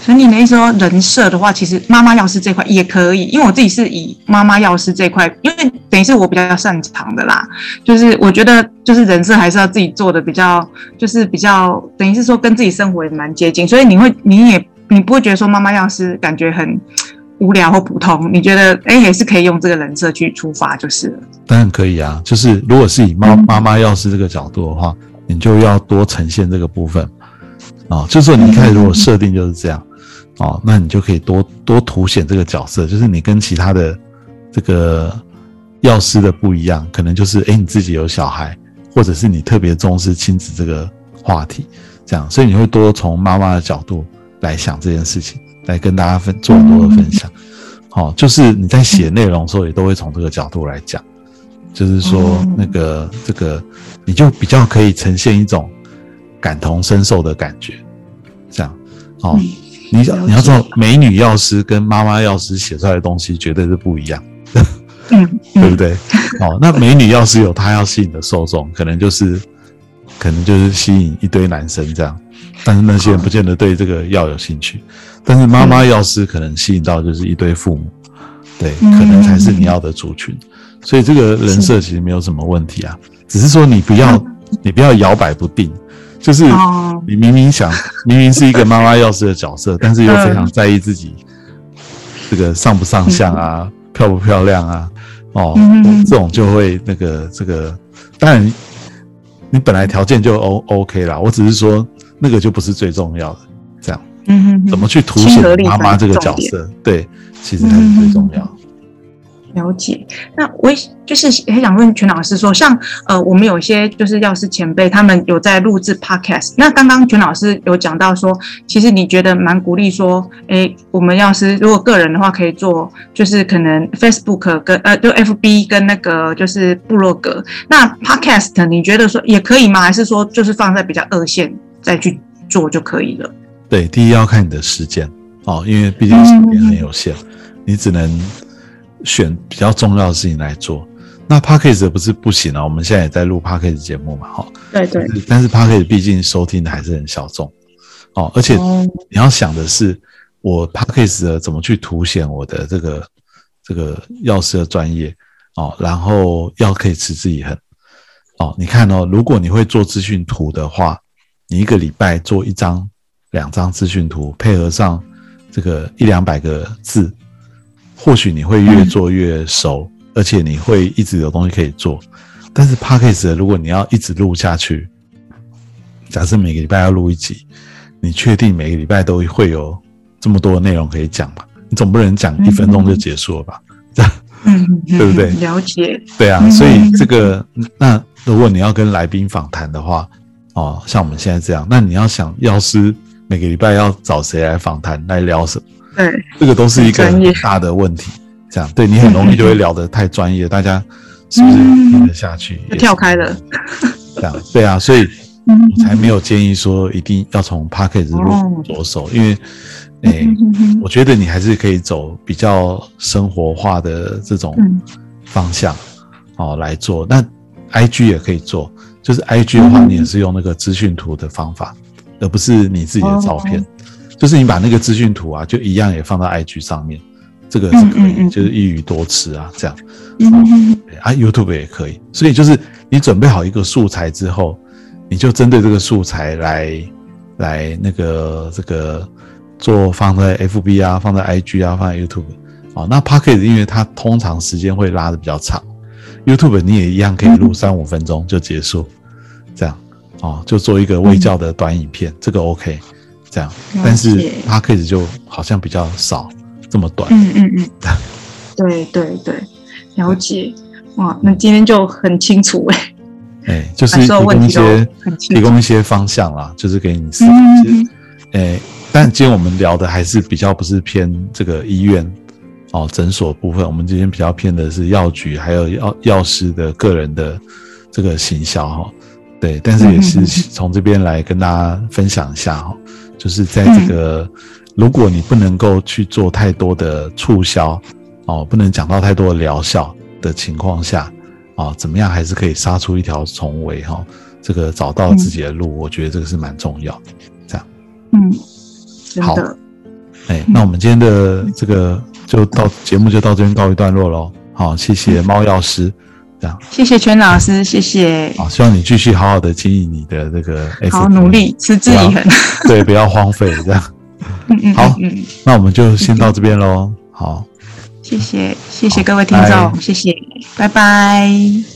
所以你的意思说人设的话，其实妈妈药师这块也可以，因为我自己是以妈妈药师这块，因为等于是我比较擅长的啦。就是我觉得，就是人设还是要自己做的比较，就是比较等于是说跟自己生活也蛮接近。所以你会，你也你不会觉得说妈妈药师感觉很无聊或普通？你觉得哎，也是可以用这个人设去出发，就是了。当然可以啊，就是如果是以妈妈妈药师这个角度的话，你就要多呈现这个部分啊。就是说你一开始如果设定就是这样。哦，那你就可以多多凸显这个角色，就是你跟其他的这个药师的不一样，可能就是哎你自己有小孩，或者是你特别重视亲子这个话题，这样，所以你会多从妈妈的角度来想这件事情，来跟大家分做很多的分享。好，就是你在写内容的时候，也都会从这个角度来讲，就是说那个这个你就比较可以呈现一种感同身受的感觉，这样，哦。你你要知道，美女药师跟妈妈药师写出来的东西绝对是不一样，对不对？哦，那美女药师有她要吸引的受众，可能就是可能就是吸引一堆男生这样，但是那些人不见得对这个药有兴趣。但是妈妈药师可能吸引到就是一堆父母，对，可能才是你要的族群。所以这个人设其实没有什么问题啊，只是说你不要你不要摇摆不定，就是你明明想明明是一个妈妈药师的角色，但是又非常在意自己这个上不上相啊，漂不漂亮啊，哦，这种就会那个这个，当然你本来条件就 O OK 啦，我只是说那个就不是最重要的，这样，嗯怎么去凸显妈妈这个角色？对，其实才是最重要。了解，那我就是很想问全老师说，像呃，我们有些就是药师前辈，他们有在录制 podcast。那刚刚全老师有讲到说，其实你觉得蛮鼓励说，哎，我们药师如果个人的话，可以做就是可能 Facebook 跟呃，就 FB 跟那个就是部落格。那 podcast 你觉得说也可以吗？还是说就是放在比较二线再去做就可以了？对，第一要看你的时间哦，因为毕竟时间很有限，你只能。选比较重要的事情来做，那 p a c k a g e 不是不行啊。我们现在也在录 p a c k a g e 节目嘛，哈。对对。但是 p a c k a g e 毕竟收听的还是很小众，哦。而且你要想的是，我 p a c k a g e 的怎么去凸显我的这个这个药师的专业，哦，然后要可以持之以恒，哦。你看哦，如果你会做资讯图的话，你一个礼拜做一张、两张资讯图，配合上这个一两百个字。或许你会越做越熟，而且你会一直有东西可以做。但是 p a c k a g e 如果你要一直录下去，假设每个礼拜要录一集，你确定每个礼拜都会有这么多的内容可以讲吗？你总不能讲一分钟就结束了吧？这样，对不对？了解。对啊，所以这个，那如果你要跟来宾访谈的话，哦，像我们现在这样，那你要想，药师每个礼拜要找谁来访谈，来聊什么？对，这个都是一个很大的问题。这样，对你很容易就会聊得太专业，大家是不是听得下去？跳开了。这样，对啊，所以我才没有建议说一定要从 p a c k a g e 入着手，因为，哎，我觉得你还是可以走比较生活化的这种方向哦来做。那 IG 也可以做，就是 IG 的话，你也是用那个资讯图的方法，而不是你自己的照片。就是你把那个资讯图啊，就一样也放到 IG 上面，这个是可以，就是一鱼多吃啊，这样。啊，YouTube 也可以。所以就是你准备好一个素材之后，你就针对这个素材来来那个这个做放在 FB 啊，放在 IG 啊，放在 YouTube。哦，那 p o c k e t 因为它通常时间会拉的比较长，YouTube 你也一样可以录三五分钟就结束，这样哦，就做一个微教的短影片，这个 OK。这样，但是 p a c k a g e 就好像比较少，这么短。嗯嗯嗯，对对对，了解。哇，那今天就很清楚哎。哎，就 是提供一些提供一些方向啦，就是给你思考。哎，但今天我们聊的还是比较不是偏这个医院哦诊所部分，我们今天比较偏的是药局还有药药师的个人的这个行销哈。对，但是也是从这边来跟大家分享一下哈。就是在这个，如果你不能够去做太多的促销，哦，不能讲到太多的疗效的情况下，啊，怎么样还是可以杀出一条重围哈？这个找到自己的路，我觉得这个是蛮重要。这样，嗯，好，哎，那我们今天的这个就到节目就到这边告一段落喽。好，谢谢猫药师。谢谢全老师，谢谢。好，希望你继续好好的经营你的这个，好努力，持之以恒。对，不要荒废这样。嗯嗯，好，嗯那我们就先到这边喽。好，谢谢，谢谢各位听众，谢谢，拜拜。